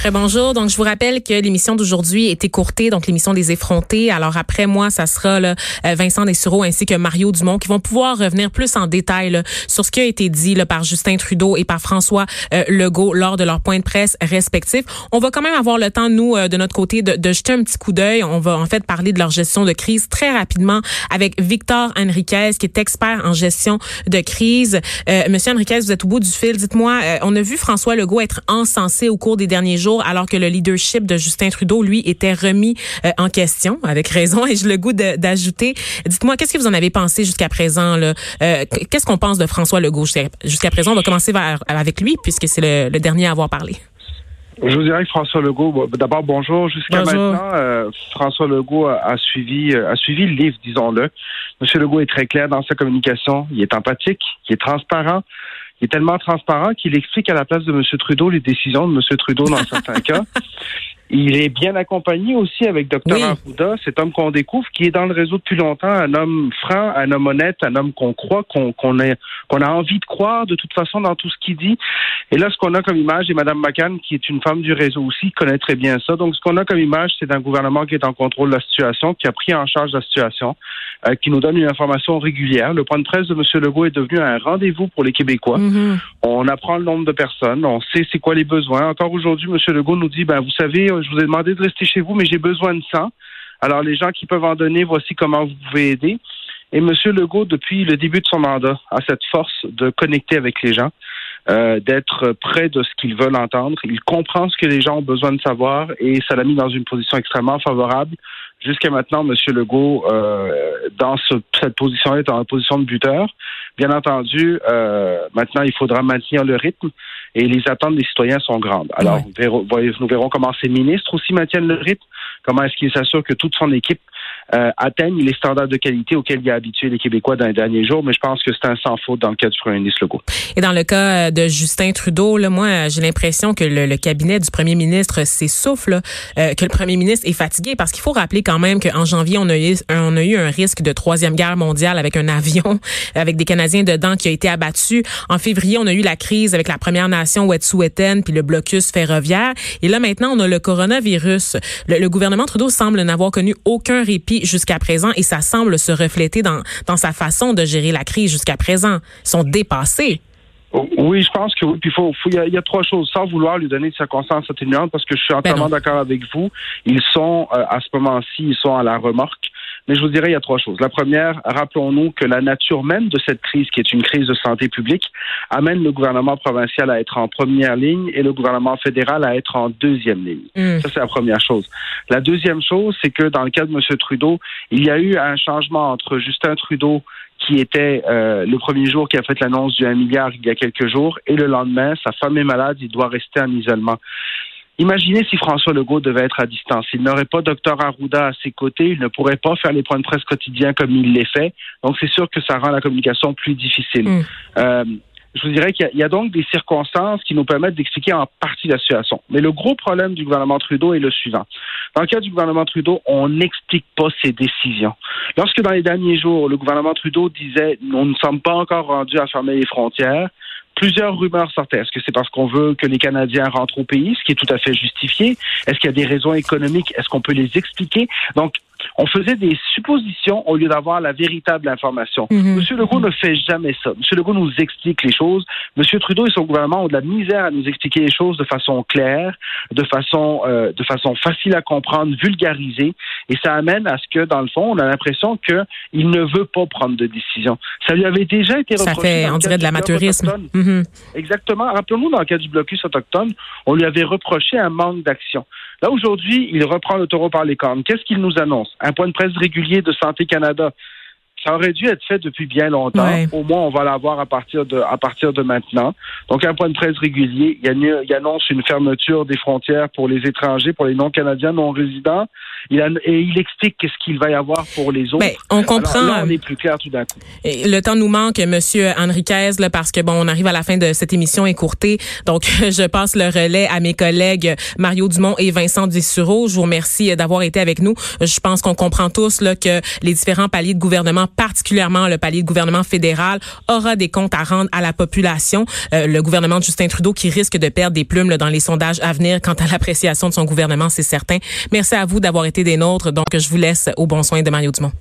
Très bonjour. Donc, je vous rappelle que l'émission d'aujourd'hui est écourtée, donc l'émission des effrontés. Alors, après moi, ça sera là, euh, Vincent Dessureau ainsi que Mario Dumont qui vont pouvoir revenir plus en détail là, sur ce qui a été dit là, par Justin Trudeau et par François euh, Legault lors de leurs points de presse respectifs. On va quand même avoir le temps, nous, euh, de notre côté, de, jeter un petit coup d'œil. On va en fait parler de leur gestion de crise très rapidement avec Victor Henriquez, qui est expert en gestion de crise. Monsieur Henriquez, vous êtes au bout du fil. Dites-moi, on a vu François Legault être encensé au cours des derniers jours, alors que le leadership de Justin Trudeau, lui, était remis euh, en question, avec raison, et je le goût d'ajouter. Dites-moi, qu'est-ce que vous en avez pensé jusqu'à présent? Là? Euh, qu'est-ce qu'on pense de François Legault jusqu'à présent? On va commencer avec lui, puisque c'est le, dernier à avoir parlé. Je vous dirais que François Legault, d'abord bonjour. Jusqu'à maintenant, euh, François Legault a, suivi a suivi le livre, disons-le. Monsieur Legault est très clair dans sa communication. Il est empathique, il est transparent. Il est tellement transparent qu'il explique à la place de M. Trudeau les décisions de M. Trudeau dans certains cas. Il est bien accompagné aussi avec Dr. Arruda, cet homme qu'on découvre, qui est dans le réseau depuis longtemps, un homme franc, un homme honnête, un homme qu'on croit, qu'on qu'on a, envie de croire de toute façon dans tout ce qu'il dit. Et là, ce qu'on a comme image, et Mme McCann, qui est une femme du réseau aussi, connaît très bien ça. Donc, ce qu'on a comme image, c'est un gouvernement qui est en contrôle de la situation, qui a pris en charge la situation, euh, qui nous donne une information régulière. Le point de presse de M. Legault est devenu un rendez-vous pour les Québécois. Mm-hmm. On apprend le nombre de personnes, on sait c'est quoi les besoins. Encore aujourd'hui, M. Legault nous dit, ben, vous savez, je vous ai demandé de rester chez vous, mais j'ai besoin de sang. Alors, les gens qui peuvent en donner, voici comment vous pouvez aider. Et M. Legault, depuis le début de son mandat, a cette force de connecter avec les gens, euh, d'être près de ce qu'ils veulent entendre. Il comprend ce que les gens ont besoin de savoir et ça l'a mis dans une position extrêmement favorable. Jusqu'à maintenant, M. Legault, euh, dans cette position-là, est en position de buteur. Bien entendu, euh, maintenant, il faudra maintenir le rythme et les attentes des citoyens sont grandes. Alors, nous, verrons, nous verrons comment ces ministres aussi maintiennent le rythme, comment est-ce qu'il s'assure que toute son équipe euh, atteigne les standards de qualité auxquels il a habitué les Québécois dans les derniers jours, mais je pense que c'est un sans faute dans le cas du premier ministre Legault. Et dans le cas euh, de Justin Trudeau, là, moi, j'ai l'impression que le, cabinet du premier ministre s'essouffle, euh, que le premier ministre est fatigué, parce qu'il faut rappeler quand même qu'en janvier, on a, eu, on a eu un risque de troisième guerre mondiale avec un avion, avec des Canadiens dedans qui a été abattu. En février, on a eu la crise avec la Première Nation Wet'suwet'en puis le blocus ferroviaire. Et là, maintenant, on a le coronavirus. le gouvernement Trudeau semble n'avoir connu aucun répit jusqu'à présent et ça semble se refléter dans, dans sa façon de gérer la crise jusqu'à présent. Ils sont dépassés. Oui, je pense que oui. Puis faut, il y, a trois choses. Sans vouloir lui donner de circonstances atténuantes, parce que je suis ben entièrement d'accord avec vous. Ils sont euh, à ce moment-ci, ils sont à la remorque. Mais je vous dirais, il y a trois choses. La première, rappelons-nous que la nature même de cette crise, qui est une crise de santé publique, amène le gouvernement provincial à être en première ligne et le gouvernement fédéral à être en deuxième ligne. Mm. Ça, c'est la première chose. La deuxième chose, c'est que dans le cas de M. Trudeau, il y a eu un changement entre Justin Trudeau qui était euh, le premier jour qui a fait l'annonce du 1 milliard il y a quelques jours, et le lendemain, sa femme est malade, il doit rester en isolement. Imaginez si François Legault devait être à distance. Il n'aurait pas Dr Arruda à ses côtés, il ne pourrait pas faire les points de presse quotidiens comme il les fait. Donc c'est sûr que ça rend la communication plus difficile. Mm. Euh, je vous dirais qu'il y, a donc des circonstances qui nous permettent d'expliquer en partie la situation. Mais le gros problème du gouvernement Trudeau est le suivant. Dans le cas du gouvernement Trudeau, on n'explique pas ses décisions. Lorsque dans les derniers jours, le gouvernement Trudeau disait on ne sommes pas encore rendus à fermer les frontières, plusieurs rumeurs sortaient. Est-ce que c'est parce qu'on veut que les Canadiens rentrent au pays, ce qui est tout à fait justifié? Est-ce qu'il y a des raisons économiques? Est-ce qu'on peut les expliquer? Donc, on faisait des suppositions au lieu d'avoir la véritable information. Mhm. Monsieur Legault ne fait jamais ça. Monsieur Legault nous explique les choses. Monsieur Trudeau et son gouvernement ont de la misère à nous expliquer les choses de façon claire, de façon, euh, de façon facile à comprendre, vulgarisée. Et ça amène à ce que, dans le fond, on a l'impression qu'il ne veut pas prendre de décision. Ça lui avait déjà été reproché. Ça fait, on dirait de l'amateurisme. Mhm. Exactement. Rappelons-nous, dans le cas du blocus autochtone, on lui avait reproché un manque d'action. Là, aujourd'hui, il reprend le taureau par les cornes. Qu'est-ce qu'il nous annonce? Un point de presse régulier de Santé Canada. Ça aurait dû être fait depuis bien longtemps. Au moins, on va l'avoir à partir de à partir de maintenant. Donc, un point de presse régulier. Il, annonce une fermeture des frontières pour les étrangers, pour les non-canadiens, non-résidents. Il et il explique qu'est-ce qu'il va y avoir pour les autres. Ben, on comprend. là, on est plus clair tout d'un coup. le temps nous manque, Monsieur Henriquez, là, parce que bon, on arrive à la fin de cette émission écourtée. Donc, je passe le relais à mes collègues Mario Dumont et Vincent Dissureau. Je vous remercie d'avoir été avec nous. Je pense qu'on comprend tous là, que les différents paliers de gouvernement particulièrement le palier de gouvernement fédéral, aura des comptes à rendre à la population. Euh, le gouvernement de Justin Trudeau qui risque de perdre des plumes dans les sondages à venir quant à l'appréciation de son gouvernement, c'est certain. Merci à vous d'avoir été des nôtres. Donc, je vous laisse au bon soin de Mario Dumont.